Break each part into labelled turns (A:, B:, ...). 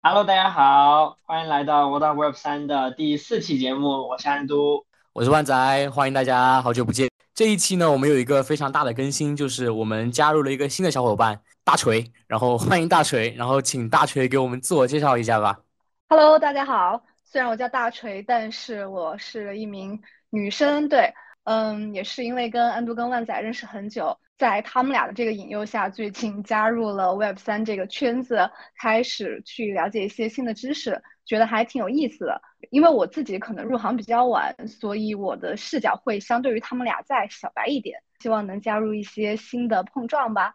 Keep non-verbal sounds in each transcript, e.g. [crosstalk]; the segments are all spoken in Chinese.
A: Hello，大家好，欢迎来到 Word Web 三的第四期节目，我是安都，
B: 我是万仔，欢迎大家，好久不见。这一期呢，我们有一个非常大的更新，就是我们加入了一个新的小伙伴大锤，然后欢迎大锤，然后请大锤给我们自我介绍一下吧。
C: Hello，大家好，虽然我叫大锤，但是我是一名女生，对，嗯，也是因为跟安都跟万仔认识很久。在他们俩的这个引诱下，最近加入了 Web 三这个圈子，开始去了解一些新的知识，觉得还挺有意思的。因为我自己可能入行比较晚，所以我的视角会相对于他们俩再小白一点。希望能加入一些新的碰撞吧。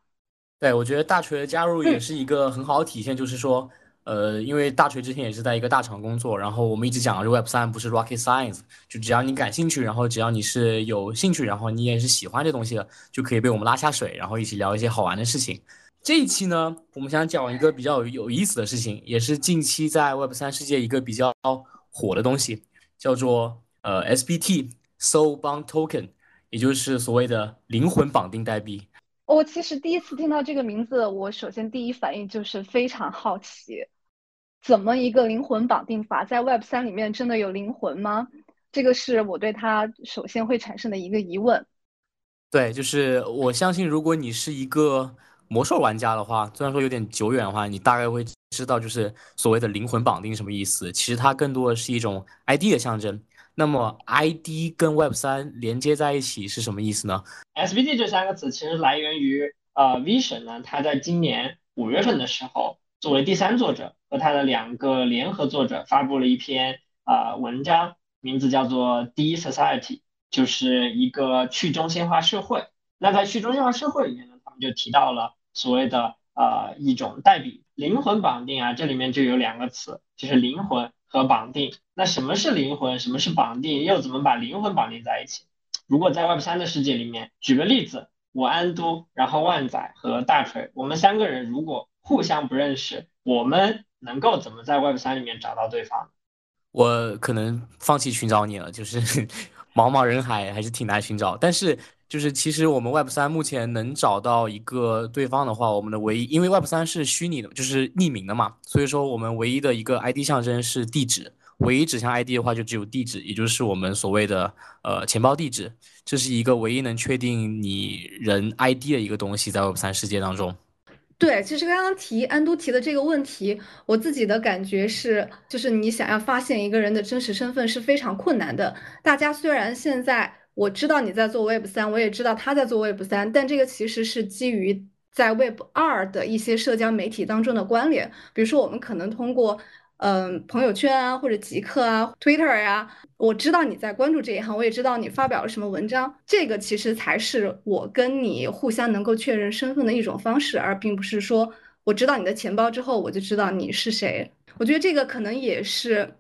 B: 对，我觉得大锤的加入也是一个很好的体现，就是说。呃，因为大锤之前也是在一个大厂工作，然后我们一直讲的 Web 三不是 Rocket Science，就只要你感兴趣，然后只要你是有兴趣，然后你也是喜欢这东西的，就可以被我们拉下水，然后一起聊一些好玩的事情。这一期呢，我们想讲一个比较有意思的事情，也是近期在 Web 三世界一个比较火的东西，叫做呃 SBT Soul Bond Token，也就是所谓的灵魂绑定代币。
C: 我其实第一次听到这个名字，我首先第一反应就是非常好奇。怎么一个灵魂绑定法，在 Web 三里面真的有灵魂吗？这个是我对它首先会产生的一个疑问。
B: 对，就是我相信，如果你是一个魔兽玩家的话，虽然说有点久远的话，你大概会知道，就是所谓的灵魂绑定什么意思。其实它更多的是一种 ID 的象征。那么 ID 跟 Web 三连接在一起是什么意思呢
A: SBD 这三个词其实来源于呃 Vision 呢，他在今年五月份的时候。作为第三作者和他的两个联合作者发布了一篇啊文章，名字叫做 D Society，就是一个去中心化社会。那在去中心化社会里面呢，他们就提到了所谓的呃一种代币灵魂绑定啊，这里面就有两个词，就是灵魂和绑定。那什么是灵魂？什么是绑定？又怎么把灵魂绑定在一起？如果在 Web 三的世界里面，举个例子，我安都，然后万载和大锤，我们三个人如果互相不认识，我们能够怎么在 Web 三里面找到对方？
B: 我可能放弃寻找你了，就是 [laughs] 茫茫人海还是挺难寻找。但是就是其实我们 Web 三目前能找到一个对方的话，我们的唯一，因为 Web 三是虚拟的，就是匿名的嘛，所以说我们唯一的一个 ID 象征是地址，唯一指向 ID 的话就只有地址，也就是我们所谓的呃钱包地址，这是一个唯一能确定你人 ID 的一个东西，在 Web 三世界当中。
C: 对，其实刚刚提安都提的这个问题，我自己的感觉是，就是你想要发现一个人的真实身份是非常困难的。大家虽然现在我知道你在做 Web 三，我也知道他在做 Web 三，但这个其实是基于在 Web 二的一些社交媒体当中的关联，比如说我们可能通过。嗯，朋友圈啊，或者极客啊，Twitter 呀，我知道你在关注这一行，我也知道你发表了什么文章，这个其实才是我跟你互相能够确认身份的一种方式，而并不是说我知道你的钱包之后，我就知道你是谁。我觉得这个可能也是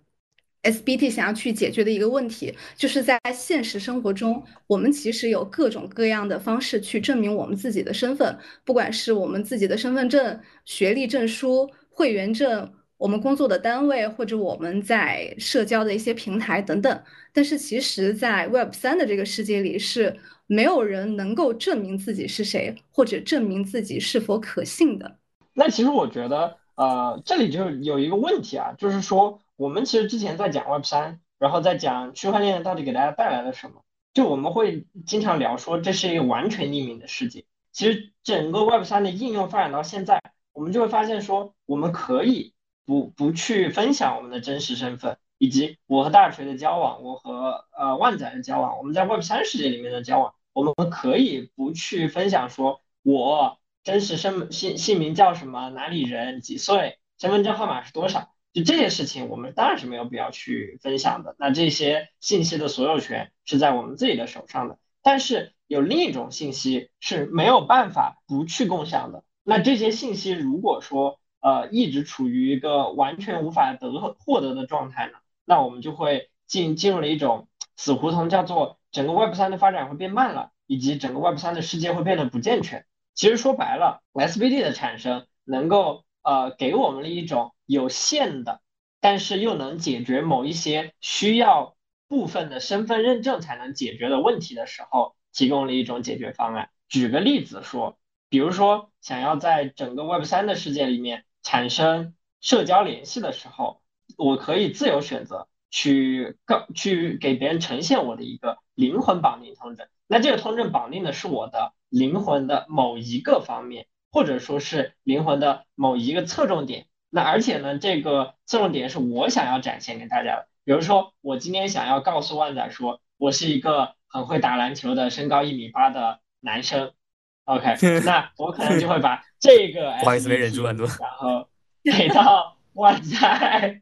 C: SBT 想要去解决的一个问题，就是在现实生活中，我们其实有各种各样的方式去证明我们自己的身份，不管是我们自己的身份证、学历证书、会员证。我们工作的单位或者我们在社交的一些平台等等，但是其实，在 Web 三的这个世界里，是没有人能够证明自己是谁，或者证明自己是否可信的。
A: 那其实我觉得，呃，这里就有一个问题啊，就是说，我们其实之前在讲 Web 三，然后在讲区块链到底给大家带来了什么，就我们会经常聊说，这是一个完全匿名的世界。其实整个 Web 三的应用发展到现在，我们就会发现说，我们可以。不不去分享我们的真实身份，以及我和大锤的交往，我和呃万载的交往，我们在 Web 三世界里面的交往，我们可以不去分享说我真实身姓姓名叫什么，哪里人，几岁，身份证号码是多少，就这些事情，我们当然是没有必要去分享的。那这些信息的所有权是在我们自己的手上的。但是有另一种信息是没有办法不去共享的。那这些信息如果说呃，一直处于一个完全无法得获得的状态呢，那我们就会进进入了一种死胡同，叫做整个 Web 三的发展会变慢了，以及整个 Web 三的世界会变得不健全。其实说白了，SBD 的产生能够呃给我们了一种有限的，但是又能解决某一些需要部分的身份认证才能解决的问题的时候，提供了一种解决方案。举个例子说，比如说想要在整个 Web 三的世界里面。产生社交联系的时候，我可以自由选择去告去给别人呈现我的一个灵魂绑定通证。那这个通证绑定的是我的灵魂的某一个方面，或者说是灵魂的某一个侧重点。那而且呢，这个侧重点是我想要展现给大家的。比如说，我今天想要告诉万仔说，我是一个很会打篮球的，身高一米八的男生。OK，[laughs] 那我可能就会把这个，[laughs]
B: 不好意思，没忍住，
A: 然后给到万载，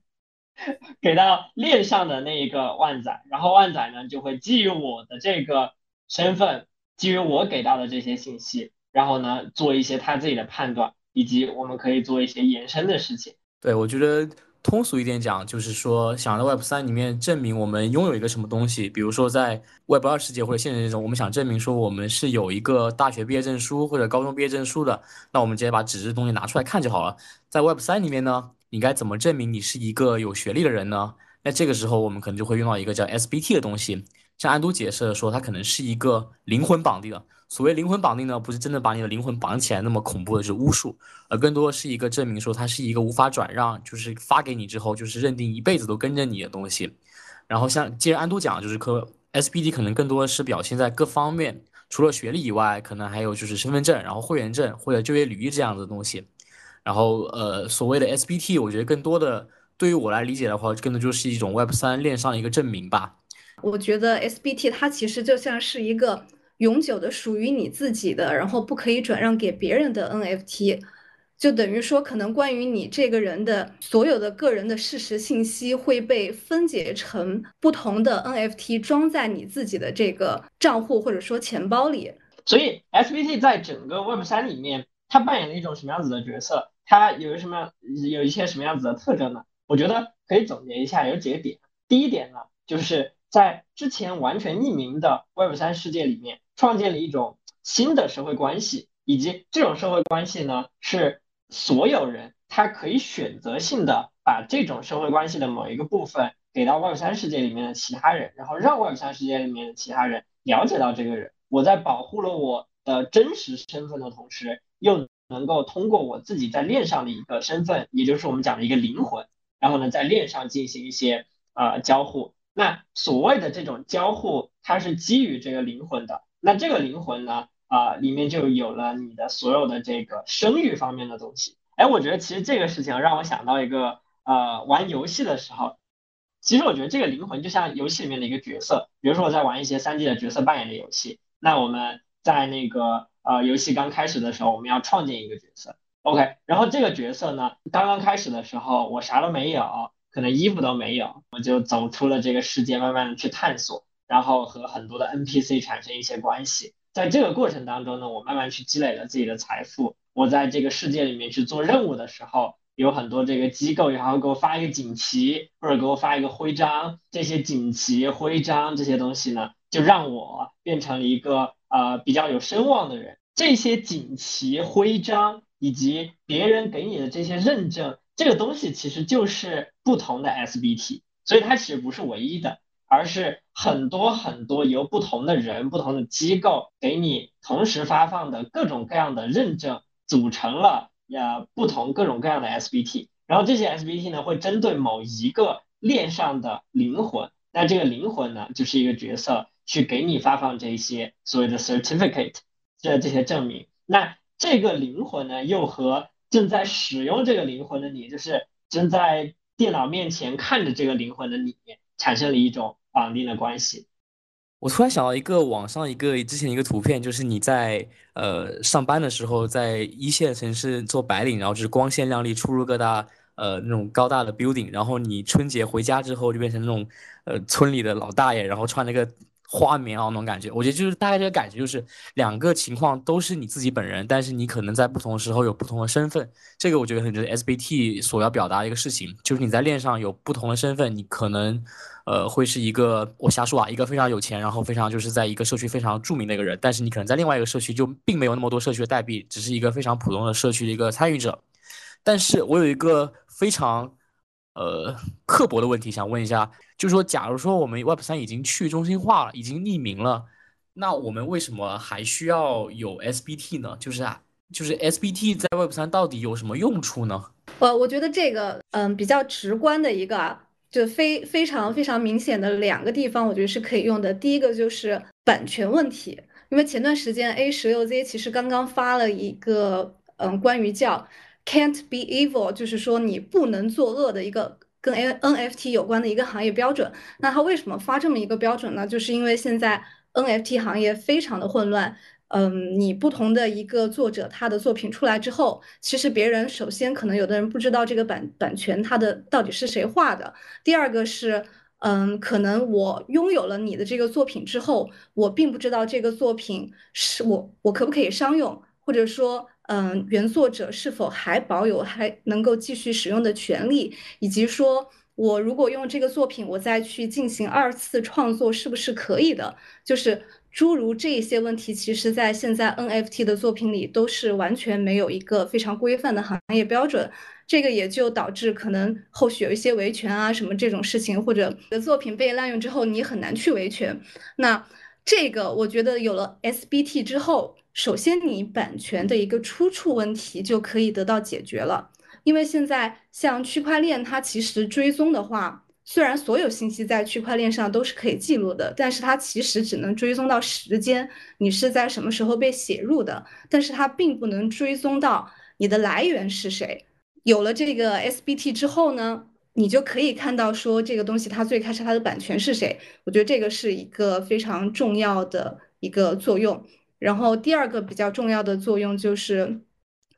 A: 给到链上的那一个万载，然后万载呢就会基于我的这个身份，基于我给到的这些信息，然后呢做一些他自己的判断。以及我们可以做一些延伸的事情。
B: 对，我觉得通俗一点讲，就是说，想在 Web 三里面证明我们拥有一个什么东西，比如说在 Web 二世界或者现实中，我们想证明说我们是有一个大学毕业证书或者高中毕业证书的，那我们直接把纸质东西拿出来看就好了。在 Web 三里面呢，你该怎么证明你是一个有学历的人呢？那这个时候我们可能就会用到一个叫 SBT 的东西。像安都解释的说，它可能是一个灵魂绑定的。所谓灵魂绑定呢，不是真的把你的灵魂绑起来那么恐怖的是巫术，而更多是一个证明说它是一个无法转让，就是发给你之后就是认定一辈子都跟着你的东西。然后像接着安都讲，就是可 SBD 可能更多的是表现在各方面，除了学历以外，可能还有就是身份证，然后会员证或者就业履历这样的东西。然后呃，所谓的 SBT，我觉得更多的对于我来理解的话，更多就是一种 Web 三链上的一个证明吧。
C: 我觉得 SBT 它其实就像是一个。永久的属于你自己的，然后不可以转让给别人的 NFT，就等于说，可能关于你这个人的所有的个人的事实信息会被分解成不同的 NFT，装在你自己的这个账户或者说钱包里。
A: 所以 SBT 在整个 Web 三里面，它扮演了一种什么样子的角色？它有什么样有一些什么样子的特征呢？我觉得可以总结一下，有几个点。第一点呢，就是在之前完全匿名的 Web 三世界里面。创建了一种新的社会关系，以及这种社会关系呢，是所有人他可以选择性的把这种社会关系的某一个部分给到 Web 三世界里面的其他人，然后让 Web 三世界里面的其他人了解到这个人。我在保护了我的真实身份的同时，又能够通过我自己在链上的一个身份，也就是我们讲的一个灵魂，然后呢，在链上进行一些呃交互。那所谓的这种交互，它是基于这个灵魂的。那这个灵魂呢？啊，里面就有了你的所有的这个生育方面的东西。哎，我觉得其实这个事情让我想到一个，呃，玩游戏的时候，其实我觉得这个灵魂就像游戏里面的一个角色。比如说我在玩一些三 D 的角色扮演的游戏，那我们在那个呃游戏刚开始的时候，我们要创建一个角色，OK。然后这个角色呢，刚刚开始的时候我啥都没有，可能衣服都没有，我就走出了这个世界，慢慢的去探索。然后和很多的 NPC 产生一些关系，在这个过程当中呢，我慢慢去积累了自己的财富。我在这个世界里面去做任务的时候，有很多这个机构然后给我发一个锦旗或者给我发一个徽章，这些锦旗、徽章这些东西呢，就让我变成了一个呃比较有声望的人。这些锦旗、徽章以及别人给你的这些认证，这个东西其实就是不同的 SBT，所以它其实不是唯一的。而是很多很多由不同的人、不同的机构给你同时发放的各种各样的认证，组成了呃不同各种各样的 SBT。然后这些 SBT 呢，会针对某一个链上的灵魂，那这个灵魂呢，就是一个角色，去给你发放这些所谓的 certificate，这这些证明。那这个灵魂呢，又和正在使用这个灵魂的你，就是正在电脑面前看着这个灵魂的你，产生了一种。绑定的关系。
B: 我突然想到一个网上一个之前一个图片，就是你在呃上班的时候，在一线城市做白领，然后就是光鲜亮丽出入各大呃那种高大的 building，然后你春节回家之后就变成那种呃村里的老大爷，然后穿那个。花棉袄那种感觉，我觉得就是大概这个感觉，就是两个情况都是你自己本人，但是你可能在不同的时候有不同的身份。这个我觉得可能就是 SBT 所要表达的一个事情，就是你在链上有不同的身份，你可能呃会是一个我瞎说啊，一个非常有钱，然后非常就是在一个社区非常著名的一个人，但是你可能在另外一个社区就并没有那么多社区的代币，只是一个非常普通的社区的一个参与者。但是我有一个非常。呃，刻薄的问题想问一下，就是说，假如说我们 Web 三已经去中心化了，已经匿名了，那我们为什么还需要有 SBT 呢？就是啊，就是 SBT 在 Web 三到底有什么用处呢？
C: 我我觉得这个嗯比较直观的一个啊，就非非常非常明显的两个地方，我觉得是可以用的。第一个就是版权问题，因为前段时间 A 十六 Z 其实刚刚发了一个嗯关于叫 Can't be evil，就是说你不能作恶的一个跟 N NFT 有关的一个行业标准。那他为什么发这么一个标准呢？就是因为现在 NFT 行业非常的混乱。嗯，你不同的一个作者，他的作品出来之后，其实别人首先可能有的人不知道这个版版权它的到底是谁画的。第二个是，嗯，可能我拥有了你的这个作品之后，我并不知道这个作品是我我可不可以商用，或者说，嗯，原作者是否还保有还能够继续使用的权利，以及说我如果用这个作品，我再去进行二次创作是不是可以的？就是。诸如这一些问题，其实，在现在 NFT 的作品里都是完全没有一个非常规范的行业标准，这个也就导致可能后续有一些维权啊什么这种事情，或者的作品被滥用之后，你很难去维权。那这个我觉得有了 SBT 之后，首先你版权的一个出处问题就可以得到解决了，因为现在像区块链，它其实追踪的话。虽然所有信息在区块链上都是可以记录的，但是它其实只能追踪到时间，你是在什么时候被写入的，但是它并不能追踪到你的来源是谁。有了这个 SBT 之后呢，你就可以看到说这个东西它最开始它的版权是谁。我觉得这个是一个非常重要的一个作用。然后第二个比较重要的作用就是，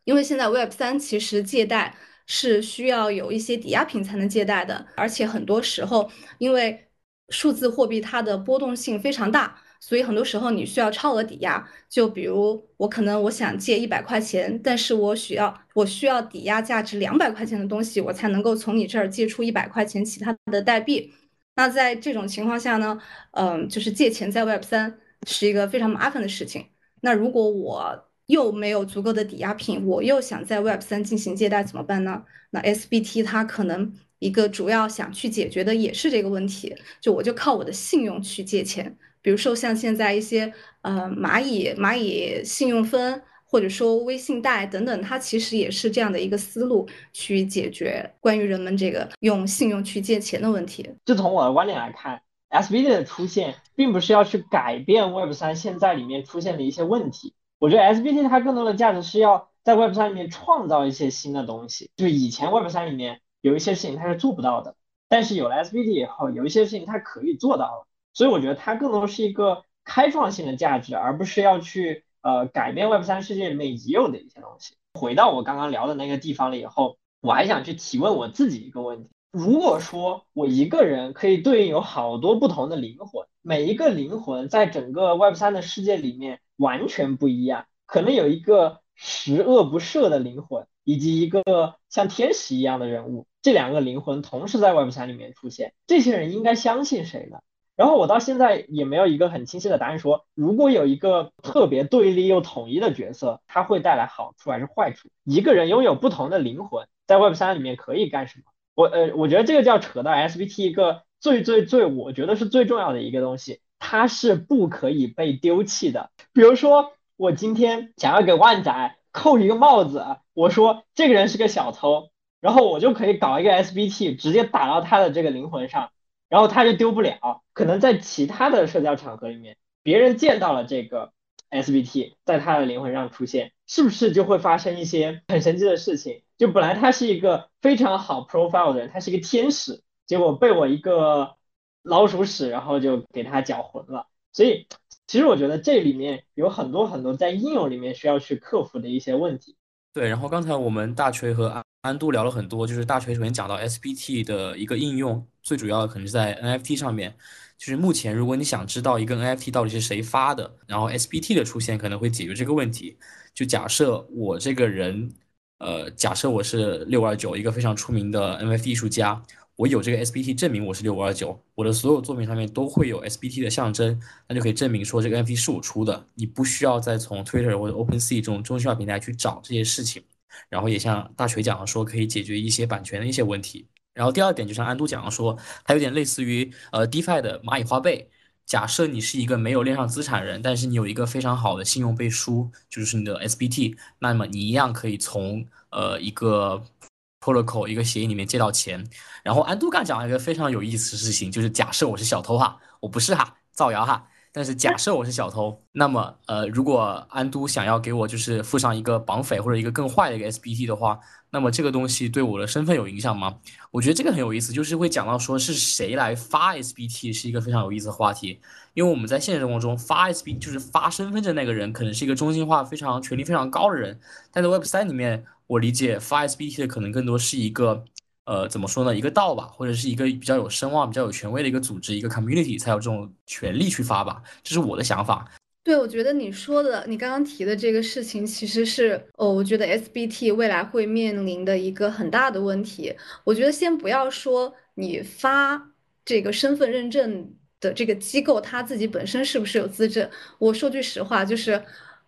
C: 因为现在 Web 三其实借贷。是需要有一些抵押品才能借贷的，而且很多时候，因为数字货币它的波动性非常大，所以很多时候你需要超额抵押。就比如我可能我想借一百块钱，但是我需要我需要抵押价值两百块钱的东西，我才能够从你这儿借出一百块钱其他的代币。那在这种情况下呢，嗯，就是借钱在 Web 三是一个非常麻烦的事情。那如果我又没有足够的抵押品，我又想在 Web 三进行借贷怎么办呢？那 SBT 它可能一个主要想去解决的也是这个问题，就我就靠我的信用去借钱，比如说像现在一些呃蚂蚁蚂蚁信用分或者说微信贷等等，它其实也是这样的一个思路去解决关于人们这个用信用去借钱的问题。
A: 就从我的观点来看，SBT 的出现并不是要去改变 Web 三现在里面出现的一些问题。我觉得 SBT 它更多的价值是要在 Web 三里面创造一些新的东西，就以前 Web 三里面有一些事情它是做不到的，但是有了 SBT 以后，有一些事情它可以做到了，所以我觉得它更多是一个开创性的价值，而不是要去呃改变 Web 三世界里面已有的一些东西。回到我刚刚聊的那个地方了以后，我还想去提问我自己一个问题：如果说我一个人可以对应有好多不同的灵魂，每一个灵魂在整个 Web 三的世界里面。完全不一样，可能有一个十恶不赦的灵魂，以及一个像天使一样的人物，这两个灵魂同时在 Web 三里面出现，这些人应该相信谁呢？然后我到现在也没有一个很清晰的答案，说如果有一个特别对立又统一的角色，他会带来好处还是坏处？一个人拥有不同的灵魂，在 Web 三里面可以干什么？我呃，我觉得这个就要扯到 SBT 一个最最最，我觉得是最重要的一个东西。它是不可以被丢弃的。比如说，我今天想要给万仔扣一个帽子，我说这个人是个小偷，然后我就可以搞一个 SBT，直接打到他的这个灵魂上，然后他就丢不了。可能在其他的社交场合里面，别人见到了这个 SBT 在他的灵魂上出现，是不是就会发生一些很神奇的事情？就本来他是一个非常好 profile 的人，他是一个天使，结果被我一个。老鼠屎，然后就给他搅浑了。所以，其实我觉得这里面有很多很多在应用里面需要去克服的一些问题。
B: 对，然后刚才我们大锤和安安都聊了很多，就是大锤首先讲到 SBT 的一个应用，最主要的可能是在 NFT 上面。就是目前，如果你想知道一个 NFT 到底是谁发的，然后 SBT 的出现可能会解决这个问题。就假设我这个人，呃，假设我是六二九，一个非常出名的 NFT 艺术家。我有这个 SBT 证明我是六五二九，我的所有作品上面都会有 SBT 的象征，那就可以证明说这个 NFT 是我出的。你不需要再从 Twitter 或者 OpenSea 这种中心化平台去找这些事情。然后也像大锤讲的说，可以解决一些版权的一些问题。然后第二点，就像安都讲的说，它有点类似于呃 DeFi 的蚂蚁花呗。假设你是一个没有链上资产人，但是你有一个非常好的信用背书，就是你的 SBT，那么你一样可以从呃一个 protocol 一个协议里面借到钱。然后安都干讲了一个非常有意思的事情，就是假设我是小偷哈，我不是哈，造谣哈。但是假设我是小偷，那么呃，如果安都想要给我就是附上一个绑匪或者一个更坏的一个 SBT 的话，那么这个东西对我的身份有影响吗？我觉得这个很有意思，就是会讲到说是谁来发 SBT 是一个非常有意思的话题，因为我们在现实生活中发 S B 就是发身份证那个人可能是一个中心化非常权力非常高的人，但在 Web 三里面，我理解发 SBT 的可能更多是一个。呃，怎么说呢？一个道吧，或者是一个比较有声望、比较有权威的一个组织，一个 community 才有这种权利去发吧，这是我的想法。
C: 对，我觉得你说的，你刚刚提的这个事情，其实是哦，我觉得 SBT 未来会面临的一个很大的问题。我觉得先不要说你发这个身份认证的这个机构，它自己本身是不是有资质？我说句实话，就是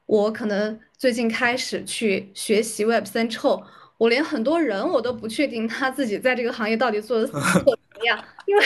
C: 我可能最近开始去学习 Web 三之后。我连很多人我都不确定他自己在这个行业到底做的做怎么样，[laughs] 因为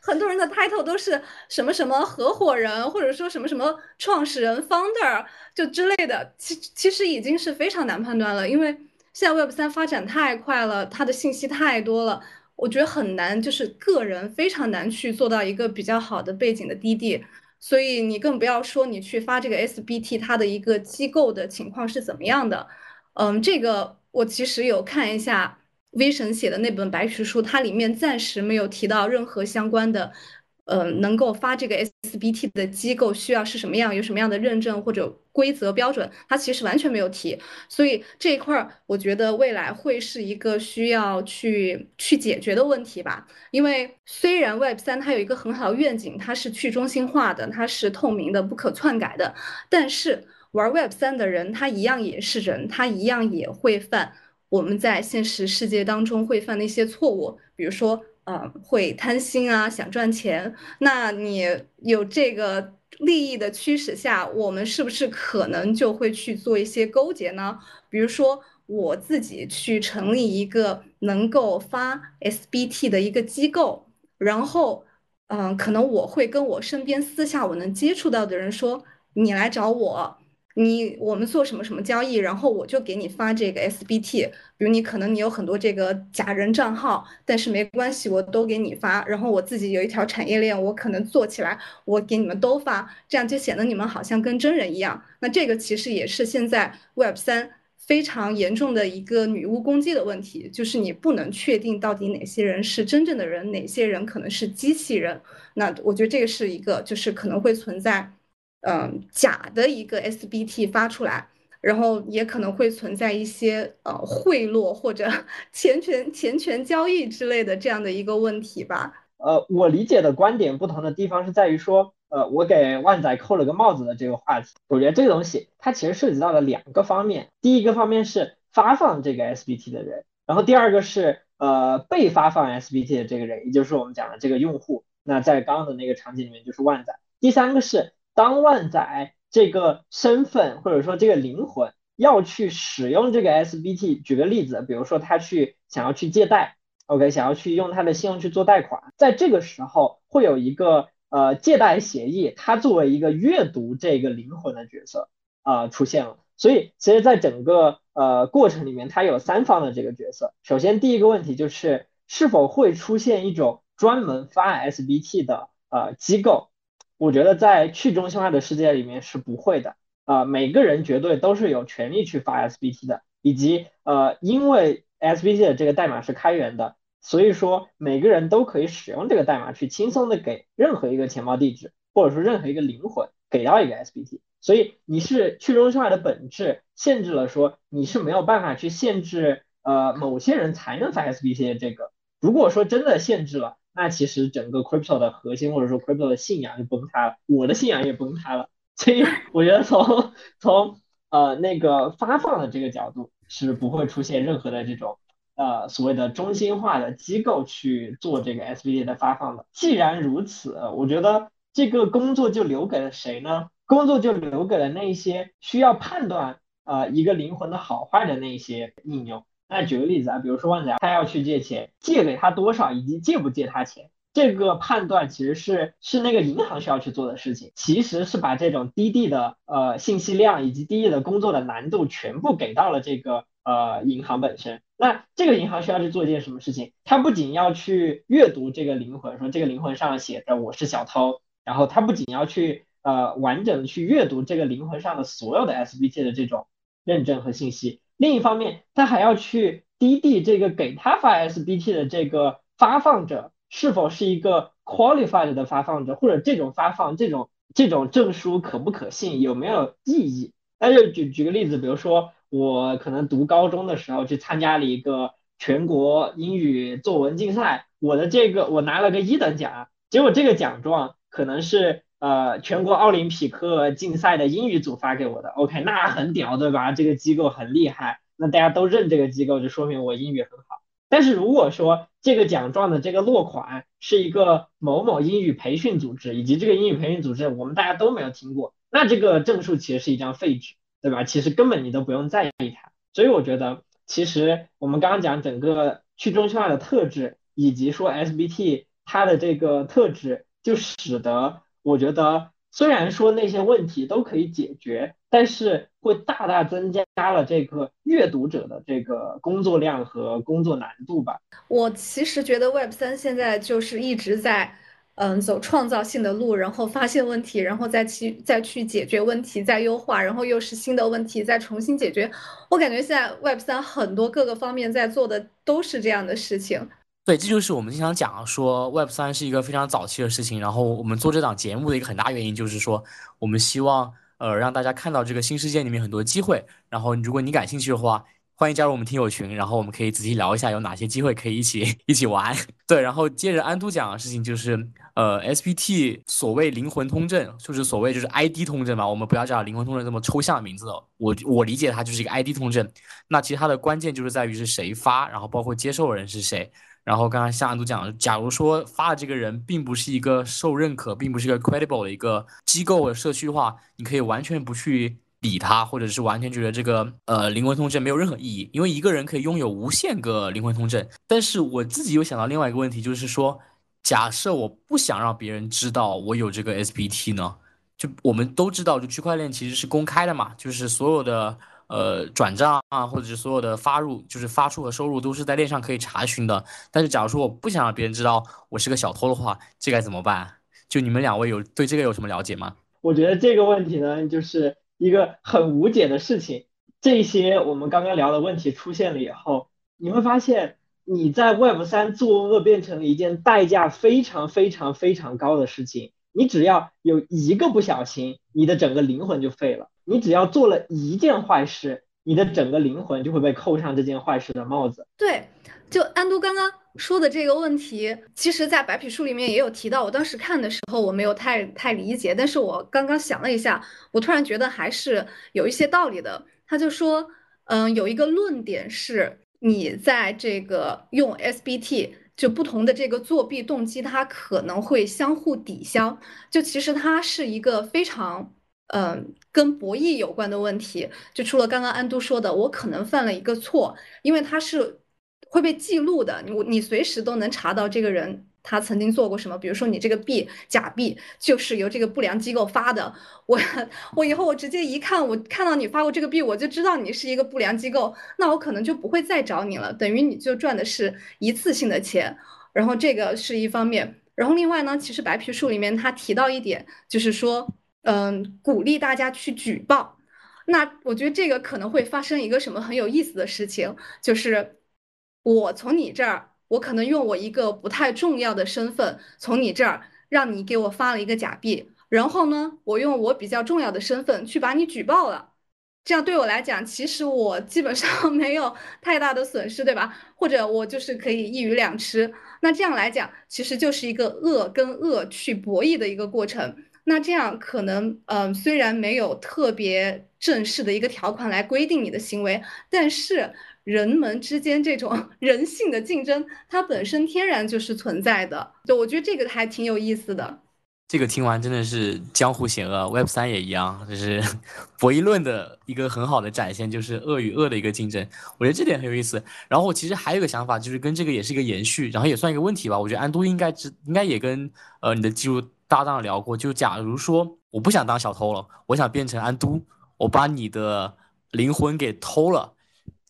C: 很多人的 title 都是什么什么合伙人，或者说什么什么创始人 founder 就之类的，其其实已经是非常难判断了，因为现在 Web 三发展太快了，它的信息太多了，我觉得很难，就是个人非常难去做到一个比较好的背景的滴滴，所以你更不要说你去发这个 SBT，它的一个机构的情况是怎么样的，嗯，这个。我其实有看一下 V 神写的那本白皮书，它里面暂时没有提到任何相关的，呃，能够发这个 SBT 的机构需要是什么样，有什么样的认证或者规则标准，它其实完全没有提。所以这一块儿，我觉得未来会是一个需要去去解决的问题吧。因为虽然 Web 三它有一个很好的愿景，它是去中心化的，它是透明的、不可篡改的，但是。玩 Web 三的人，他一样也是人，他一样也会犯我们在现实世界当中会犯的一些错误，比如说，呃，会贪心啊，想赚钱。那你有这个利益的驱使下，我们是不是可能就会去做一些勾结呢？比如说，我自己去成立一个能够发 SBT 的一个机构，然后，嗯，可能我会跟我身边私下我能接触到的人说，你来找我。你我们做什么什么交易，然后我就给你发这个 SBT。比如你可能你有很多这个假人账号，但是没关系，我都给你发。然后我自己有一条产业链，我可能做起来，我给你们都发，这样就显得你们好像跟真人一样。那这个其实也是现在 Web 三非常严重的一个女巫攻击的问题，就是你不能确定到底哪些人是真正的人，哪些人可能是机器人。那我觉得这个是一个，就是可能会存在。嗯，假的一个 SBT 发出来，然后也可能会存在一些呃贿赂或者 [laughs] 钱权钱权交易之类的这样的一个问题吧。
A: 呃，我理解的观点不同的地方是在于说，呃，我给万仔扣了个帽子的这个话题，我觉得这个东西它其实涉及到了两个方面，第一个方面是发放这个 SBT 的人，然后第二个是呃被发放 SBT 的这个人，也就是我们讲的这个用户。那在刚刚的那个场景里面就是万仔，第三个是。当万载这个身份或者说这个灵魂要去使用这个 SBT，举个例子，比如说他去想要去借贷，OK，想要去用他的信用去做贷款，在这个时候会有一个呃借贷协议，它作为一个阅读这个灵魂的角色啊出现了。所以其实，在整个呃过程里面，它有三方的这个角色。首先，第一个问题就是是否会出现一种专门发 SBT 的呃机构。我觉得在去中心化的世界里面是不会的啊，每个人绝对都是有权利去发 SBT 的，以及呃，因为 SBT 的这个代码是开源的，所以说每个人都可以使用这个代码去轻松的给任何一个钱包地址，或者说任何一个灵魂给到一个 SBT。所以你是去中心化的本质限制了说你是没有办法去限制呃某些人才能发 SBT 的这个，如果说真的限制了。那其实整个 crypto 的核心或者说 crypto 的信仰就崩塌了，我的信仰也崩塌了。所以 [laughs] 我觉得从从呃那个发放的这个角度是不会出现任何的这种呃所谓的中心化的机构去做这个 SBD 的发放的。既然如此，我觉得这个工作就留给了谁呢？工作就留给了那些需要判断啊一个灵魂的好坏的那些应用。那举个例子啊，比如说万仔他要去借钱，借给他多少，以及借不借他钱，这个判断其实是是那个银行需要去做的事情，其实是把这种滴滴的呃信息量以及滴滴的工作的难度全部给到了这个呃银行本身。那这个银行需要去做一件什么事情？它不仅要去阅读这个灵魂，说这个灵魂上写着我是小偷，然后它不仅要去呃完整的去阅读这个灵魂上的所有的 SBT 的这种认证和信息，另一方面，他还要去滴滴这个给他发 SBT 的这个发放者是否是一个 qualified 的发放者，或者这种发放这种这种证书可不可信，有没有意义？那就举举个例子，比如说。我可能读高中的时候去参加了一个全国英语作文竞赛，我的这个我拿了个一等奖，结果这个奖状可能是呃全国奥林匹克竞赛的英语组发给我的。OK，那很屌对吧？这个机构很厉害，那大家都认这个机构，就说明我英语很好。但是如果说这个奖状的这个落款是一个某某英语培训组织，以及这个英语培训组织我们大家都没有听过，那这个证书其实是一张废纸。对吧？其实根本你都不用在意它，所以我觉得，其实我们刚刚讲整个去中心化的特质，以及说 SBT 它的这个特质，就使得我觉得，虽然说那些问题都可以解决，但是会大大增加了这个阅读者的这个工作量和工作难度吧。
C: 我其实觉得 Web 三现在就是一直在。嗯，走创造性的路，然后发现问题，然后再去再去解决问题，再优化，然后又是新的问题，再重新解决。我感觉现在 Web 三很多各个方面在做的都是这样的事情。
B: 对，这就是我们经常讲说 Web 三是一个非常早期的事情。然后我们做这档节目的一个很大原因就是说，我们希望呃让大家看到这个新世界里面很多机会。然后如果你感兴趣的话。欢迎加入我们听友群，然后我们可以仔细聊一下有哪些机会可以一起一起玩。对，然后接着安都讲的事情就是，呃，SPT 所谓灵魂通证，就是所谓就是 ID 通证嘛，我们不要叫灵魂通证这么抽象的名字了。我我理解它就是一个 ID 通证。那其实它的关键就是在于是谁发，然后包括接受人是谁。然后刚刚夏安都讲，假如说发的这个人并不是一个受认可，并不是一个 credible 的一个机构的社区的话，你可以完全不去。理他，或者是完全觉得这个呃灵魂通证没有任何意义，因为一个人可以拥有无限个灵魂通证。但是我自己又想到另外一个问题，就是说，假设我不想让别人知道我有这个 SPT 呢？就我们都知道，就区块链其实是公开的嘛，就是所有的呃转账啊，或者是所有的发入，就是发出和收入都是在链上可以查询的。但是假如说我不想让别人知道我是个小偷的话，这该怎么办？就你们两位有对这个有什么了解吗？
A: 我觉得这个问题呢，就是。一个很无解的事情，这些我们刚刚聊的问题出现了以后，你会发现你在 Web 三作恶变成了一件代价非常非常非常高的事情。你只要有一个不小心，你的整个灵魂就废了。你只要做了一件坏事，你的整个灵魂就会被扣上这件坏事的帽子。
C: 对，就安都刚刚。说的这个问题，其实，在白皮书里面也有提到。我当时看的时候，我没有太太理解，但是我刚刚想了一下，我突然觉得还是有一些道理的。他就说，嗯，有一个论点是，你在这个用 SBT，就不同的这个作弊动机，它可能会相互抵消。就其实它是一个非常，嗯，跟博弈有关的问题。就除了刚刚安都说的，我可能犯了一个错，因为它是。会被记录的，你你随时都能查到这个人他曾经做过什么。比如说你这个币假币就是由这个不良机构发的，我我以后我直接一看，我看到你发过这个币，我就知道你是一个不良机构，那我可能就不会再找你了，等于你就赚的是一次性的钱。然后这个是一方面，然后另外呢，其实白皮书里面他提到一点，就是说，嗯，鼓励大家去举报。那我觉得这个可能会发生一个什么很有意思的事情，就是。我从你这儿，我可能用我一个不太重要的身份从你这儿让你给我发了一个假币，然后呢，我用我比较重要的身份去把你举报了，这样对我来讲，其实我基本上 [laughs] 没有太大的损失，对吧？或者我就是可以一鱼两吃。那这样来讲，其实就是一个恶跟恶去博弈的一个过程。那这样可能，嗯，虽然没有特别正式的一个条款来规定你的行为，但是。人们之间这种 [laughs] 人性的竞争，它本身天然就是存在的。就我觉得这个还挺有意思的。
B: 这个听完真的是江湖险恶，Web 三也一样，就是博弈论的一个很好的展现，就是恶与恶的一个竞争。我觉得这点很有意思。然后我其实还有一个想法，就是跟这个也是一个延续，然后也算一个问题吧。我觉得安都应该知，应该也跟呃你的技术搭档聊过。就假如说我不想当小偷了，我想变成安都，我把你的灵魂给偷了。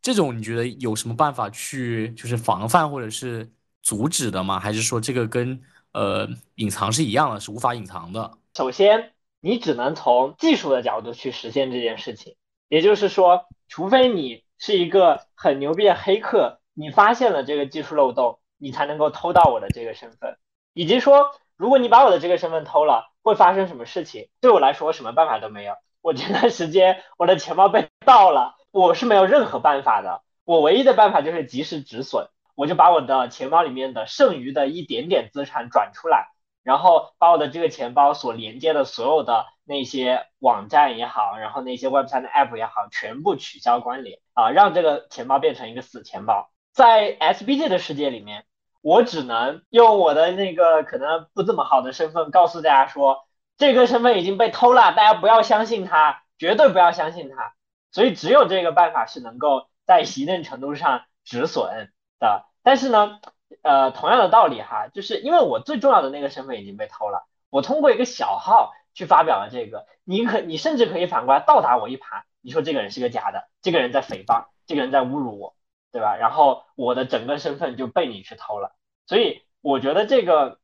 B: 这种你觉得有什么办法去就是防范或者是阻止的吗？还是说这个跟呃隐藏是一样的，是无法隐藏的？
A: 首先，你只能从技术的角度去实现这件事情，也就是说，除非你是一个很牛逼的黑客，你发现了这个技术漏洞，你才能够偷到我的这个身份，以及说，如果你把我的这个身份偷了，会发生什么事情？对我来说，我什么办法都没有。我前段时间我的钱包被盗了，我是没有任何办法的，我唯一的办法就是及时止损，我就把我的钱包里面的剩余的一点点资产转出来。然后把我的这个钱包所连接的所有的那些网站也好，然后那些 Web 三的 App 也好，全部取消关联啊，让这个钱包变成一个死钱包。在 SBT 的世界里面，我只能用我的那个可能不这么好的身份告诉大家说，这个身份已经被偷了，大家不要相信他，绝对不要相信他。所以只有这个办法是能够在一定程度上止损的。但是呢？呃，同样的道理哈，就是因为我最重要的那个身份已经被偷了，我通过一个小号去发表了这个，你可你甚至可以反过来倒打我一耙，你说这个人是个假的，这个人在诽谤，这个人在侮辱我，对吧？然后我的整个身份就被你去偷了，所以我觉得这个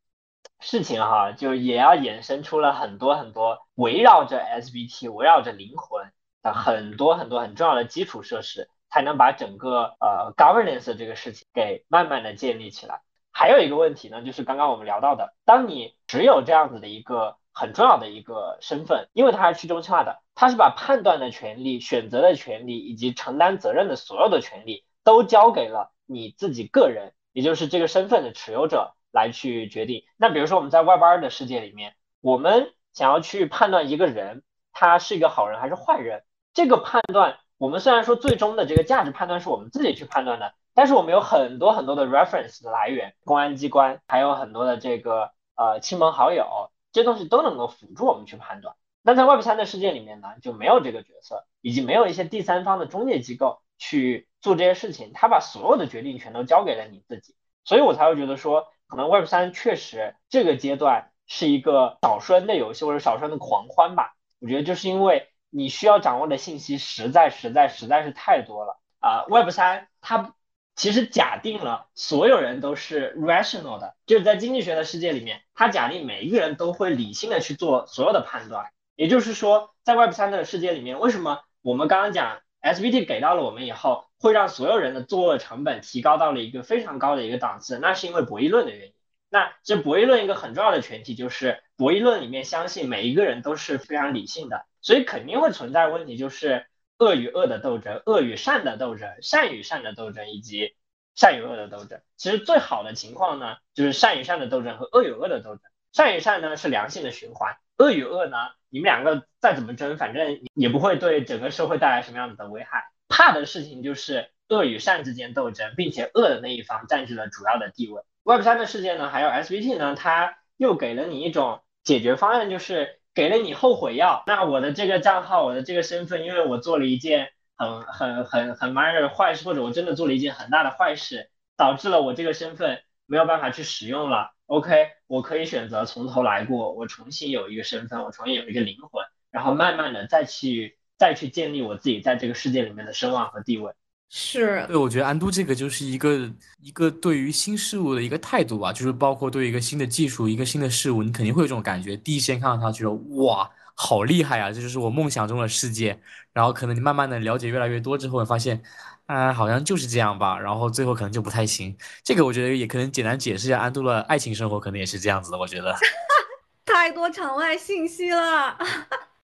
A: 事情哈，就也要衍生出了很多很多围绕着 SBT、围绕着灵魂很多很多很重要的基础设施。才能把整个呃 governance 这个事情给慢慢的建立起来。还有一个问题呢，就是刚刚我们聊到的，当你只有这样子的一个很重要的一个身份，因为它是去中心化的，它是把判断的权利、选择的权利以及承担责任的所有的权利都交给了你自己个人，也就是这个身份的持有者来去决定。那比如说我们在 Web 二的世界里面，我们想要去判断一个人他是一个好人还是坏人，这个判断。我们虽然说最终的这个价值判断是我们自己去判断的，但是我们有很多很多的 reference 的来源，公安机关还有很多的这个呃亲朋好友，这东西都能够辅助我们去判断。那在 Web 三的世界里面呢，就没有这个角色，以及没有一些第三方的中介机构去做这些事情，他把所有的决定权都交给了你自己，所以我才会觉得说，可能 Web 三确实这个阶段是一个少数人的游戏或者少数人的狂欢吧。我觉得就是因为。你需要掌握的信息实在实在实在是太多了啊！Web 三它其实假定了所有人都是 rational 的，就是在经济学的世界里面，它假定每一个人都会理性的去做所有的判断。也就是说，在 Web 三的世界里面，为什么我们刚刚讲 SBT 给到了我们以后，会让所有人的作恶成本提高到了一个非常高的一个档次？那是因为博弈论的原因。那这博弈论一个很重要的前提就是博弈论里面相信每一个人都是非常理性的。所以肯定会存在问题，就是恶与恶的斗争，恶与善的斗争，善与善的斗争，以及善与恶的斗争。其实最好的情况呢，就是善与善的斗争和恶与恶的斗争。善与善呢是良性的循环，恶与恶呢，你们两个再怎么争，反正也不会对整个社会带来什么样子的危害。怕的事情就是恶与善之间斗争，并且恶的那一方占据了主要的地位。Web 三的世界呢，还有 SBT 呢，它又给了你一种解决方案，就是。给了你后悔药，那我的这个账号，我的这个身份，因为我做了一件很很很很 minor 的坏事，或者我真的做了一件很大的坏事，导致了我这个身份没有办法去使用了。OK，我可以选择从头来过，我重新有一个身份，我重新有一个灵魂，然后慢慢的再去再去建立我自己在这个世界里面的声望和地位。
C: 是
B: 对，我觉得安都这个就是一个一个对于新事物的一个态度吧，就是包括对一个新的技术、一个新的事物，你肯定会有这种感觉。第一时间看到它，觉得哇，好厉害啊，这就是我梦想中的世界。然后可能你慢慢的了解越来越多之后，发现，啊，好像就是这样吧。然后最后可能就不太行。这个我觉得也可能简单解释一下安都的爱情生活，可能也是这样子的。我觉得 [laughs]
C: 太多场外信息了。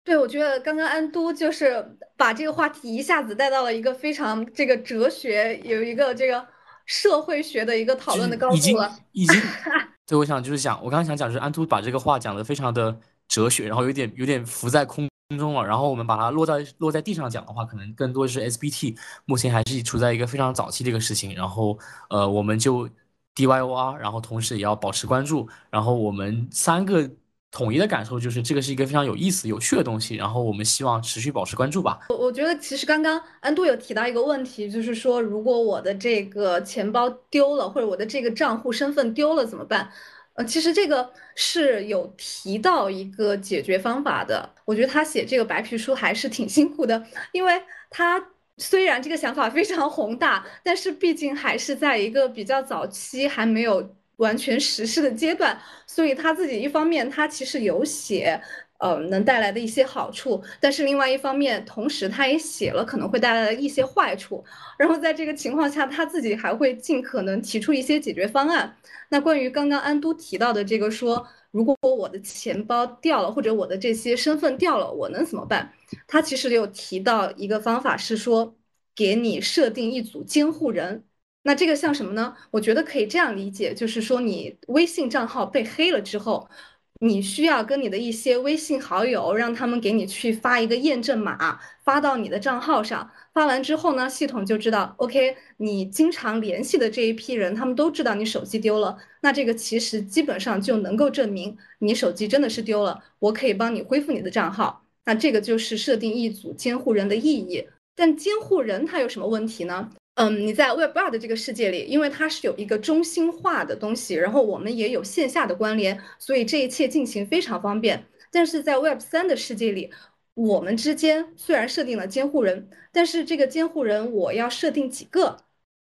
C: 对，我觉得刚刚安都就是把这个话题一下子带到了一个非常这个哲学，有一个这个社会学的一个讨论的高度
B: 了。已经，[laughs] 对，我想就是讲，我刚刚想讲就是安都把这个话讲的非常的哲学，然后有点有点浮在空中了。然后我们把它落在落在地上讲的话，可能更多是 SBT 目前还是处在一个非常早期的一个事情。然后呃，我们就 DYOR，然后同时也要保持关注。然后我们三个。统一的感受就是这个是一个非常有意思、有趣的东西，然后我们希望持续保持关注吧。
C: 我我觉得其实刚刚安度有提到一个问题，就是说如果我的这个钱包丢了，或者我的这个账户身份丢了怎么办？呃，其实这个是有提到一个解决方法的。我觉得他写这个白皮书还是挺辛苦的，因为他虽然这个想法非常宏大，但是毕竟还是在一个比较早期，还没有完全实施的阶段，所以他自己一方面他其实有写，呃，能带来的一些好处，但是另外一方面，同时他也写了可能会带来的一些坏处，然后在这个情况下，他自己还会尽可能提出一些解决方案。那关于刚刚安都提到的这个说。如果我的钱包掉了，或者我的这些身份掉了，我能怎么办？他其实有提到一个方法，是说给你设定一组监护人。那这个像什么呢？我觉得可以这样理解，就是说你微信账号被黑了之后。你需要跟你的一些微信好友，让他们给你去发一个验证码，发到你的账号上。发完之后呢，系统就知道，OK，你经常联系的这一批人，他们都知道你手机丢了。那这个其实基本上就能够证明你手机真的是丢了。我可以帮你恢复你的账号。那这个就是设定一组监护人的意义。但监护人他有什么问题呢？嗯，你在 Web 二的这个世界里，因为它是有一个中心化的东西，然后我们也有线下的关联，所以这一切进行非常方便。但是在 Web 三的世界里，我们之间虽然设定了监护人，但是这个监护人我要设定几个？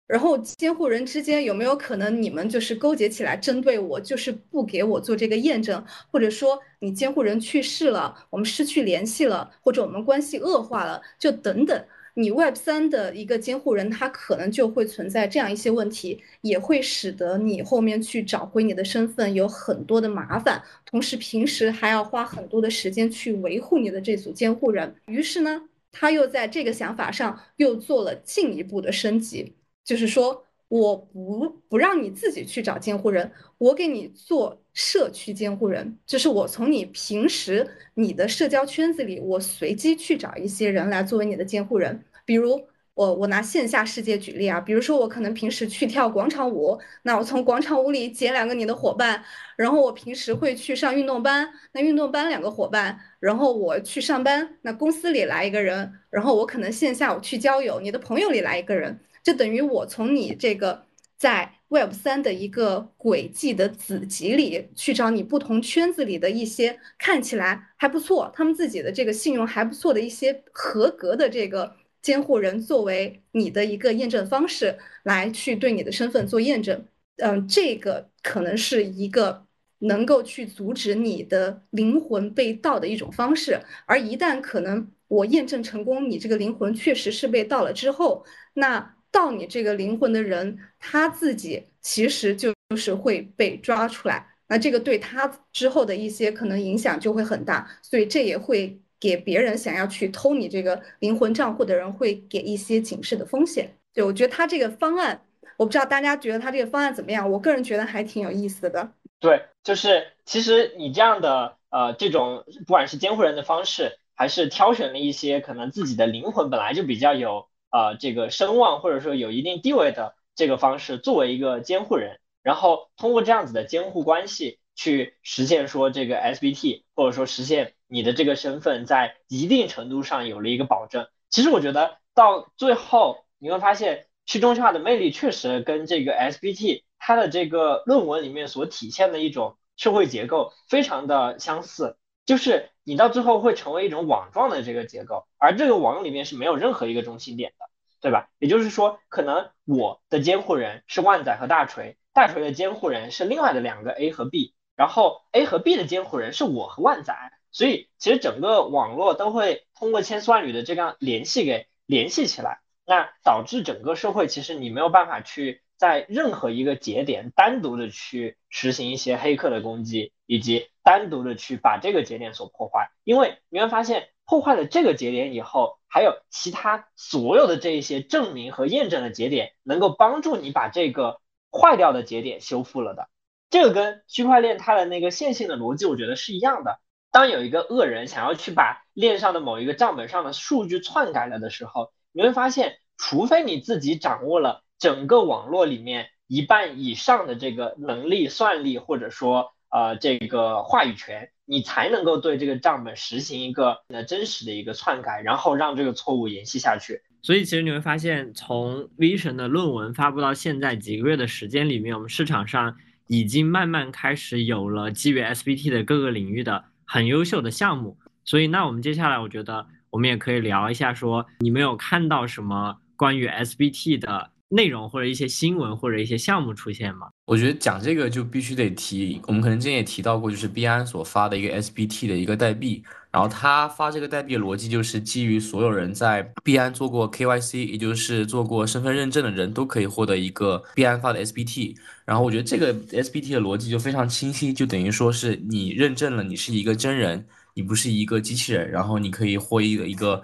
C: 然后监护人之间有没有可能你们就是勾结起来针对我，就是不给我做这个验证，或者说你监护人去世了，我们失去联系了，或者我们关系恶化了，就等等。你 Web 三的一个监护人，他可能就会存在这样一些问题，也会使得你后面去找回你的身份有很多的麻烦，同时平时还要花很多的时间去维护你的这组监护人。于是呢，他又在这个想法上又做了进一步的升级，就是说。我不不让你自己去找监护人，我给你做社区监护人，就是我从你平时你的社交圈子里，我随机去找一些人来作为你的监护人。比如我我拿线下世界举例啊，比如说我可能平时去跳广场舞，那我从广场舞里捡两个你的伙伴，然后我平时会去上运动班，那运动班两个伙伴，然后我去上班，那公司里来一个人，然后我可能线下我去交友，你的朋友里来一个人。就等于我从你这个在 Web 三的一个轨迹的子集里去找你不同圈子里的一些看起来还不错，他们自己的这个信用还不错的一些合格的这个监护人，作为你的一个验证方式来去对你的身份做验证。嗯，这个可能是一个能够去阻止你的灵魂被盗的一种方式。而一旦可能我验证成功，你这个灵魂确实是被盗了之后，那。到你这个灵魂的人，他自己其实就是会被抓出来，那这个对他之后的一些可能影响就会很大，所以这也会给别人想要去偷你这个灵魂账户的人会给一些警示的风险。对我觉得他这个方案，我不知道大家觉得他这个方案怎么样？我个人觉得还挺有意思的。
A: 对，就是其实你这样的呃这种不管是监护人的方式，还是挑选了一些可能自己的灵魂本来就比较有。啊，这个声望或者说有一定地位的这个方式作为一个监护人，然后通过这样子的监护关系去实现说这个 SBT，或者说实现你的这个身份在一定程度上有了一个保证。其实我觉得到最后你会发现去中心化的魅力确实跟这个 SBT 它的这个论文里面所体现的一种社会结构非常的相似，就是。你到最后会成为一种网状的这个结构，而这个网里面是没有任何一个中心点的，对吧？也就是说，可能我的监护人是万载和大锤，大锤的监护人是另外的两个 A 和 B，然后 A 和 B 的监护人是我和万载，所以其实整个网络都会通过千丝万缕的这样联系给联系起来，那导致整个社会其实你没有办法去在任何一个节点单独的去实行一些黑客的攻击，以及。单独的去把这个节点所破坏，因为你会发现破坏了这个节点以后，还有其他所有的这一些证明和验证的节点，能够帮助你把这个坏掉的节点修复了的。这个跟区块链它的那个线性的逻辑，我觉得是一样的。当有一个恶人想要去把链上的某一个账本上的数据篡改了的时候，你会发现，除非你自己掌握了整个网络里面一半以上的这个能力、算力，或者说。呃，这个话语权，你才能够对这个账本实行一个呃真实的一个篡改，然后让这个错误延续下去。
D: 所以其实你会发现，从 Vision 的论文发布到现在几个月的时间里面，我们市场上已经慢慢开始有了基于 SBT 的各个领域的很优秀的项目。所以那我们接下来，我觉得。
A: 我们也可以聊一下，说你们有看到什么关于 SBT 的内容或者一些新闻或者一些项目出现吗？
B: 我觉得讲这个就必须得提，我们可能之前也提到过，就是币安所发的一个 SBT 的一个代币，然后他发这个代币的逻辑就是基于所有人在币安做过 KYC，也就是做过身份认证的人都可以获得一个币安发的 SBT，然后我觉得这个 SBT 的逻辑就非常清晰，就等于说是你认证了你是一个真人，你不是一个机器人，然后你可以获一个一个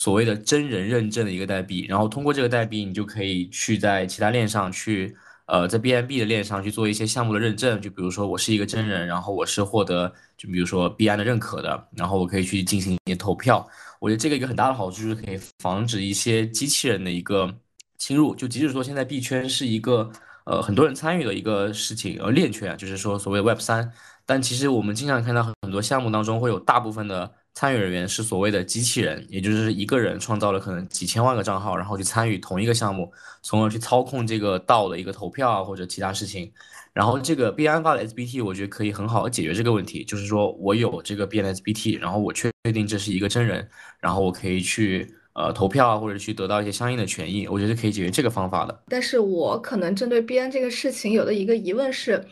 B: 所谓的真人认证的一个代币，然后通过这个代币你就可以去在其他链上去。呃，在 BNB 的链上去做一些项目的认证，就比如说我是一个真人，然后我是获得，就比如说币安的认可的，然后我可以去进行一些投票。我觉得这个一个很大的好处就是可以防止一些机器人的一个侵入。就即使说现在币圈是一个呃很多人参与的一个事情，呃链圈啊，就是说所谓 Web 三，但其实我们经常看到很多项目当中会有大部分的。参与人员是所谓的机器人，也就是一个人创造了可能几千万个账号，然后去参与同一个项目，从而去操控这个道的一个投票啊或者其他事情。然后这个币安发的 SBT，我觉得可以很好的解决这个问题，就是说我有这个 BNSBT，然后我确定这是一个真人，然后我可以去呃投票啊或者去得到一些相应的权益，我觉得可以解决这个方法的。
C: 但是我可能针对币安这个事情有的一个疑问是。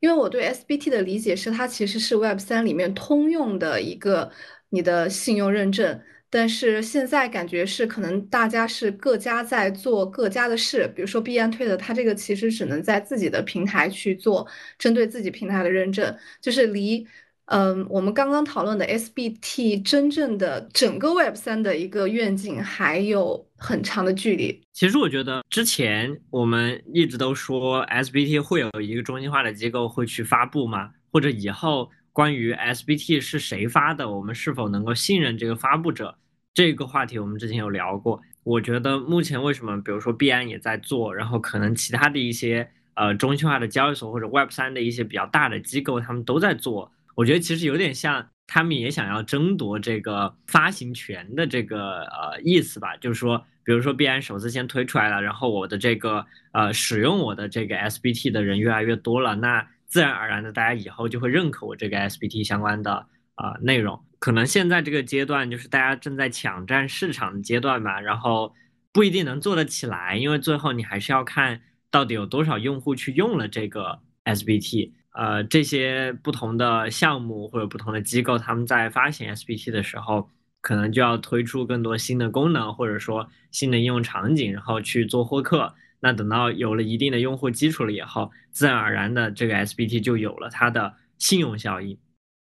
C: 因为我对 SBT 的理解是，它其实是 Web 三里面通用的一个你的信用认证，但是现在感觉是可能大家是各家在做各家的事，比如说币安推的，它这个其实只能在自己的平台去做针对自己平台的认证，就是离。嗯，我们刚刚讨论的 SBT 真正的整个 Web 三的一个愿景还有很长的距离。
A: 其实我觉得之前我们一直都说 SBT 会有一个中心化的机构会去发布嘛？或者以后关于 SBT 是谁发的，我们是否能够信任这个发布者？这个话题我们之前有聊过。我觉得目前为什么，比如说币安也在做，然后可能其他的一些呃中心化的交易所或者 Web 三的一些比较大的机构，他们都在做。我觉得其实有点像他们也想要争夺这个发行权的这个呃意思吧，就是说，比如说币安首次先推出来了，然后我的这个呃使用我的这个 SBT 的人越来越多了，那自然而然的大家以后就会认可我这个 SBT 相关的啊内容。可能现在这个阶段就是大家正在抢占市场的阶段吧，然后不一定能做得起来，因为最后你还是要看到底有多少用户去用了这个 SBT。呃，这些不同的项目或者不同的机构，他们在发行 SBT 的时候，可能就要推出更多新的功能，或者说新的应用场景，然后去做获客。那等到有了一定的用户基础了以后，自然而然的这个 SBT 就有了它的信用效应。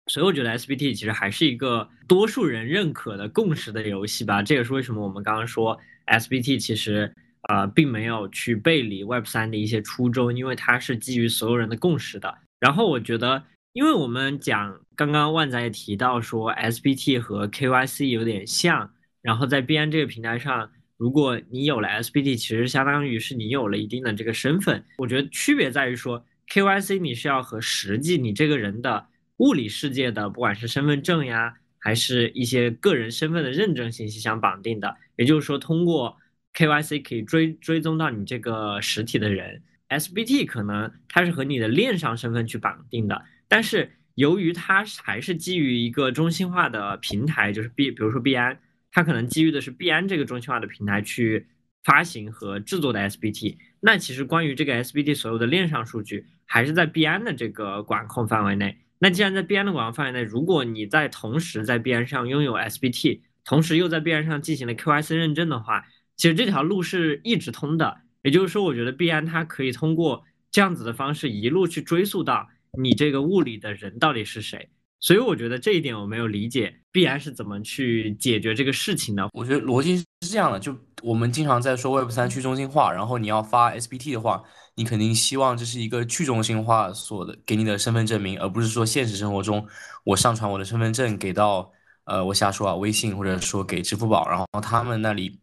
A: 所以我觉得 SBT 其实还是一个多数人认可的共识的游戏吧。这也是为什么我们刚刚说 SBT 其实。呃，并没有去背离 Web 三的一些初衷，因为它是基于所有人的共识的。然后我觉得，因为我们讲刚刚万仔也提到说，SBT 和 KYC 有点像。然后在币安这个平台上，如果你有了 SBT，其实相当于是你有了一定的这个身份。我觉得区别在于说，KYC 你是要和实际你这个人的物理世界的，不管是身份证呀，还是一些个人身份的认证信息相绑定的。也就是说，通过 KYC 可以追追踪到你这个实体的人，SBT 可能它是和你的链上身份去绑定的，但是由于它还是基于一个中心化的平台，就是币，比如说币安，它可能基于的是币安这个中心化的平台去发行和制作的 SBT，那其实关于这个 SBT 所有的链上数据还是在币安的这个管控范围内。那既然在币安的管控范围内，如果你在同时在币安上拥有 SBT，同时又在币安上进行了 KYC 认证的话，其实这条路是一直通的，也就是说，我觉得必安它可以通过这样子的方式一路去追溯到你这个物理的人到底是谁。所以我觉得这一点我没有理解必安是怎么去解决这个事情的。
B: 我觉得逻辑是这样的，就我们经常在说 Web 三去中心化，然后你要发 SBT 的话，你肯定希望这是一个去中心化所的给你的身份证明，而不是说现实生活中我上传我的身份证给到呃我瞎说啊微信或者说给支付宝，然后他们那里。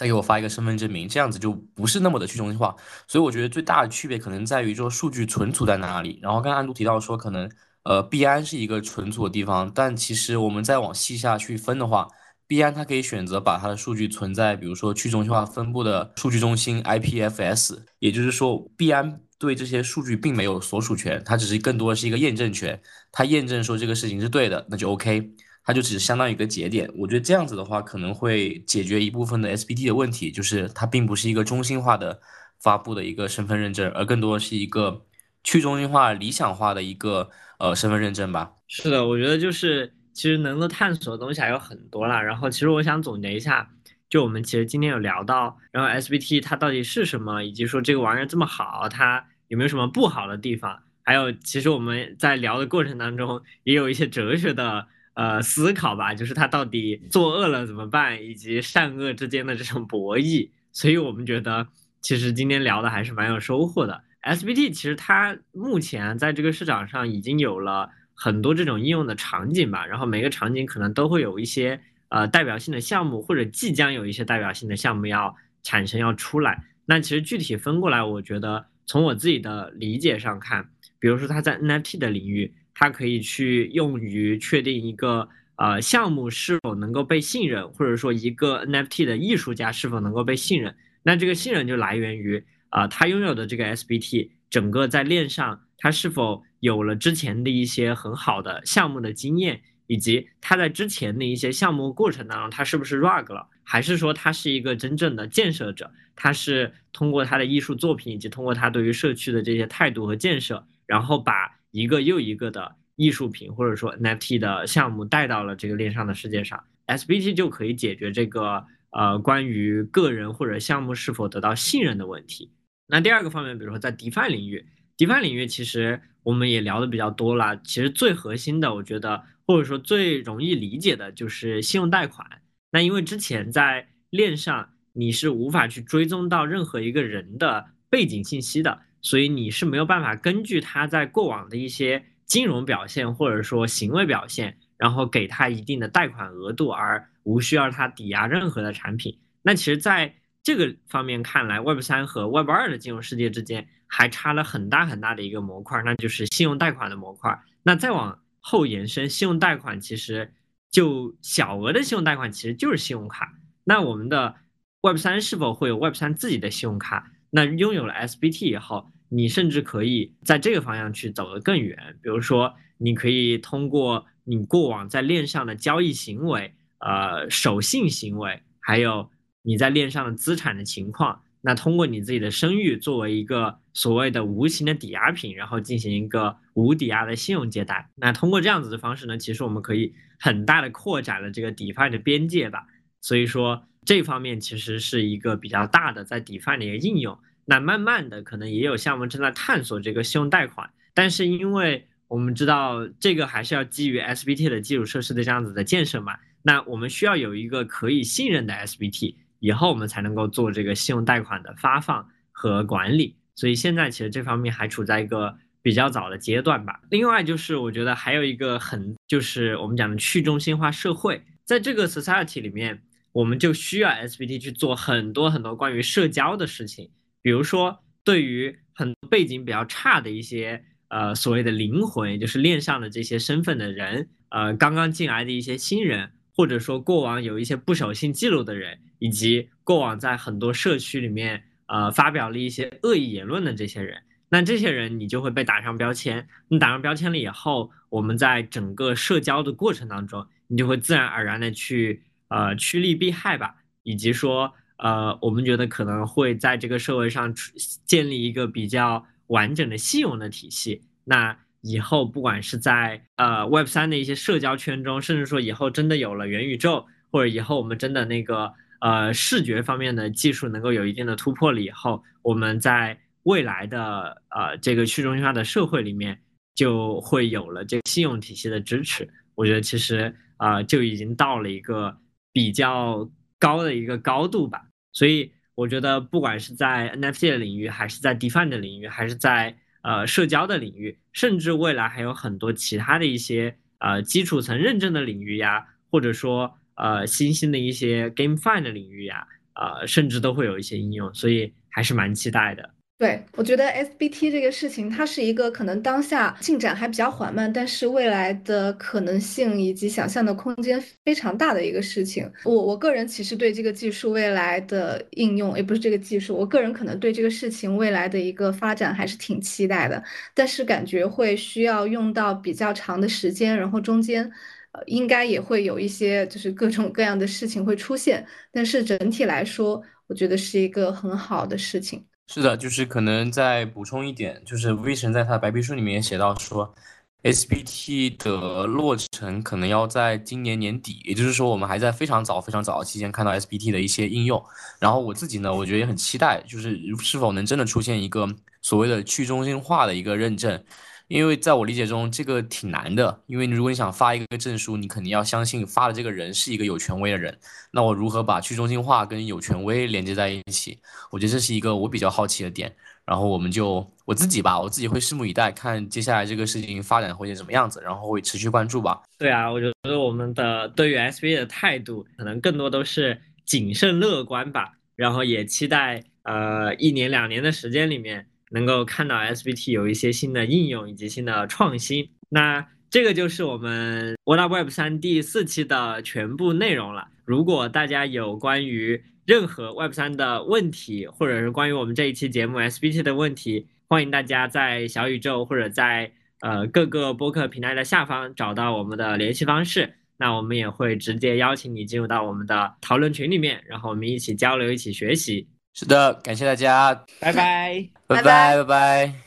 B: 再给我发一个身份证明，这样子就不是那么的去中心化。所以我觉得最大的区别可能在于说数据存储在哪里。然后刚刚安都提到说，可能呃币安是一个存储的地方，但其实我们再往细下去分的话，币安它可以选择把它的数据存在比如说去中心化分布的数据中心 IPFS，也就是说币安对这些数据并没有所属权，它只是更多的是一个验证权。它验证说这个事情是对的，那就 OK。它就只相当于一个节点。我觉得这样子的话，可能会解决一部分的 SBT 的问题，就是它并不是一个中心化的发布的一个身份认证，而更多是一个去中心化、理想化的一个呃身份认证吧。
A: 是的，我觉得就是其实能够探索的东西还有很多啦。然后其实我想总结一下，就我们其实今天有聊到，然后 SBT 它到底是什么，以及说这个玩意儿这么好，它有没有什么不好的地方？还有，其实我们在聊的过程当中，也有一些哲学的呃思考吧，就是他到底作恶了怎么办，以及善恶之间的这种博弈。所以我们觉得，其实今天聊的还是蛮有收获的。SBT 其实它目前在这个市场上已经有了很多这种应用的场景吧，然后每个场景可能都会有一些呃代表性的项目，或者即将有一些代表性的项目要产生要出来。那其实具体分过来，我觉得从我自己的理解上看。比如说，它在 NFT 的领域，它可以去用于确定一个呃项目是否能够被信任，或者说一个 NFT 的艺术家是否能够被信任。那这个信任就来源于啊，他拥有的这个 SBT，整个在链上，他是否有了之前的一些很好的项目的经验，以及他在之前的一些项目过程当中，他是不是 rug 了，还是说他是一个真正的建设者，他是通过他的艺术作品以及通过他对于社区的这些态度和建设。然后把一个又一个的艺术品或者说 NFT 的项目带到了这个链上的世界上，SBT 就可以解决这个呃关于个人或者项目是否得到信任的问题。那第二个方面，比如说在 DeFi 领域，DeFi 领域其实我们也聊的比较多了。其实最核心的，我觉得或者说最容易理解的就是信用贷款。那因为之前在链上你是无法去追踪到任何一个人的背景信息的。所以你是没有办法根据他在过往的一些金融表现或者说行为表现，然后给他一定的贷款额度，而无需要他抵押任何的产品。那其实，在这个方面看来，Web 三和 Web 二的金融世界之间还差了很大很大的一个模块，那就是信用贷款的模块。那再往后延伸，信用贷款其实就小额的信用贷款其实就是信用卡。那我们的 Web 三是否会有 Web 三自己的信用卡？那拥有了 SBT 以后，你甚至可以在这个方向去走得更远。比如说，你可以通过你过往在链上的交易行为、呃守信行为，还有你在链上的资产的情况，那通过你自己的声誉作为一个所谓的无形的抵押品，然后进行一个无抵押的信用借贷。那通过这样子的方式呢，其实我们可以很大的扩展了这个 DeFi 的边界吧。所以说。这方面其实是一个比较大的在 DeFi 的一个应用。那慢慢的，可能也有项目正在探索这个信用贷款，但是因为我们知道这个还是要基于 SBT 的基础设施的这样子的建设嘛，那我们需要有一个可以信任的 SBT，以后我们才能够做这个信用贷款的发放和管理。所以现在其实这方面还处在一个比较早的阶段吧。另外就是我觉得还有一个很就是我们讲的去中心化社会，在这个 society 里面。我们就需要 SBT 去做很多很多关于社交的事情，比如说对于很背景比较差的一些呃所谓的灵魂，也就是链上的这些身份的人，呃刚刚进来的一些新人，或者说过往有一些不守信记录的人，以及过往在很多社区里面呃发表了一些恶意言论的这些人，那这些人你就会被打上标签。你打上标签了以后，我们在整个社交的过程当中，你就会自然而然的去。呃，趋利避害吧，以及说，呃，我们觉得可能会在这个社会上建立一个比较完整的信用的体系。那以后不管是在呃 Web 三的一些社交圈中，甚至说以后真的有了元宇宙，或者以后我们真的那个呃视觉方面的技术能够有一定的突破了以后，我们在未来的呃这个去中心化的社会里面，就会有了这个信用体系的支持。我觉得其实啊就已经到了一个。比较高的一个高度吧，所以我觉得不管是在 NFT 的领域，还是在 DeFi 的领域，还是在呃社交的领域，甚至未来还有很多其他的一些呃基础层认证的领域呀，或者说呃新兴的一些 GameFi 的领域呀，呃甚至都会有一些应用，所以还是蛮期待的。
C: 对，我觉得 SBT 这个事情，它是一个可能当下进展还比较缓慢，但是未来的可能性以及想象的空间非常大的一个事情。我我个人其实对这个技术未来的应用，也不是这个技术，我个人可能对这个事情未来的一个发展还是挺期待的，但是感觉会需要用到比较长的时间，然后中间。呃，应该也会有一些就是各种各样的事情会出现，但是整体来说，我觉得是一个很好的事情。
B: 是的，就是可能再补充一点，就是威神在他的白皮书里面也写到说，SBT 的落成可能要在今年年底，也就是说我们还在非常早、非常早的期间看到 SBT 的一些应用。然后我自己呢，我觉得也很期待，就是是否能真的出现一个所谓的去中心化的一个认证。因为在我理解中，这个挺难的。因为如果你想发一个证书，你肯定要相信发的这个人是一个有权威的人。那我如何把去中心化跟有权威连接在一起？我觉得这是一个我比较好奇的点。然后我们就我自己吧，我自己会拭目以待，看接下来这个事情发展会是什么样子，然后会持续关注吧。
A: 对啊，我觉得我们的对于 SBA 的态度可能更多都是谨慎乐观吧。然后也期待呃一年两年的时间里面。能够看到 SBT 有一些新的应用以及新的创新，那这个就是我们 What Up Web 三第四期的全部内容了。如果大家有关于任何 Web 三的问题，或者是关于我们这一期节目 SBT 的问题，欢迎大家在小宇宙或者在呃各个播客平台的下方找到我们的联系方式。那我们也会直接邀请你进入到我们的讨论群里面，然后我们一起交流，一起学习。
B: 是的，感谢大家，
A: 拜拜，
B: 拜拜，拜拜。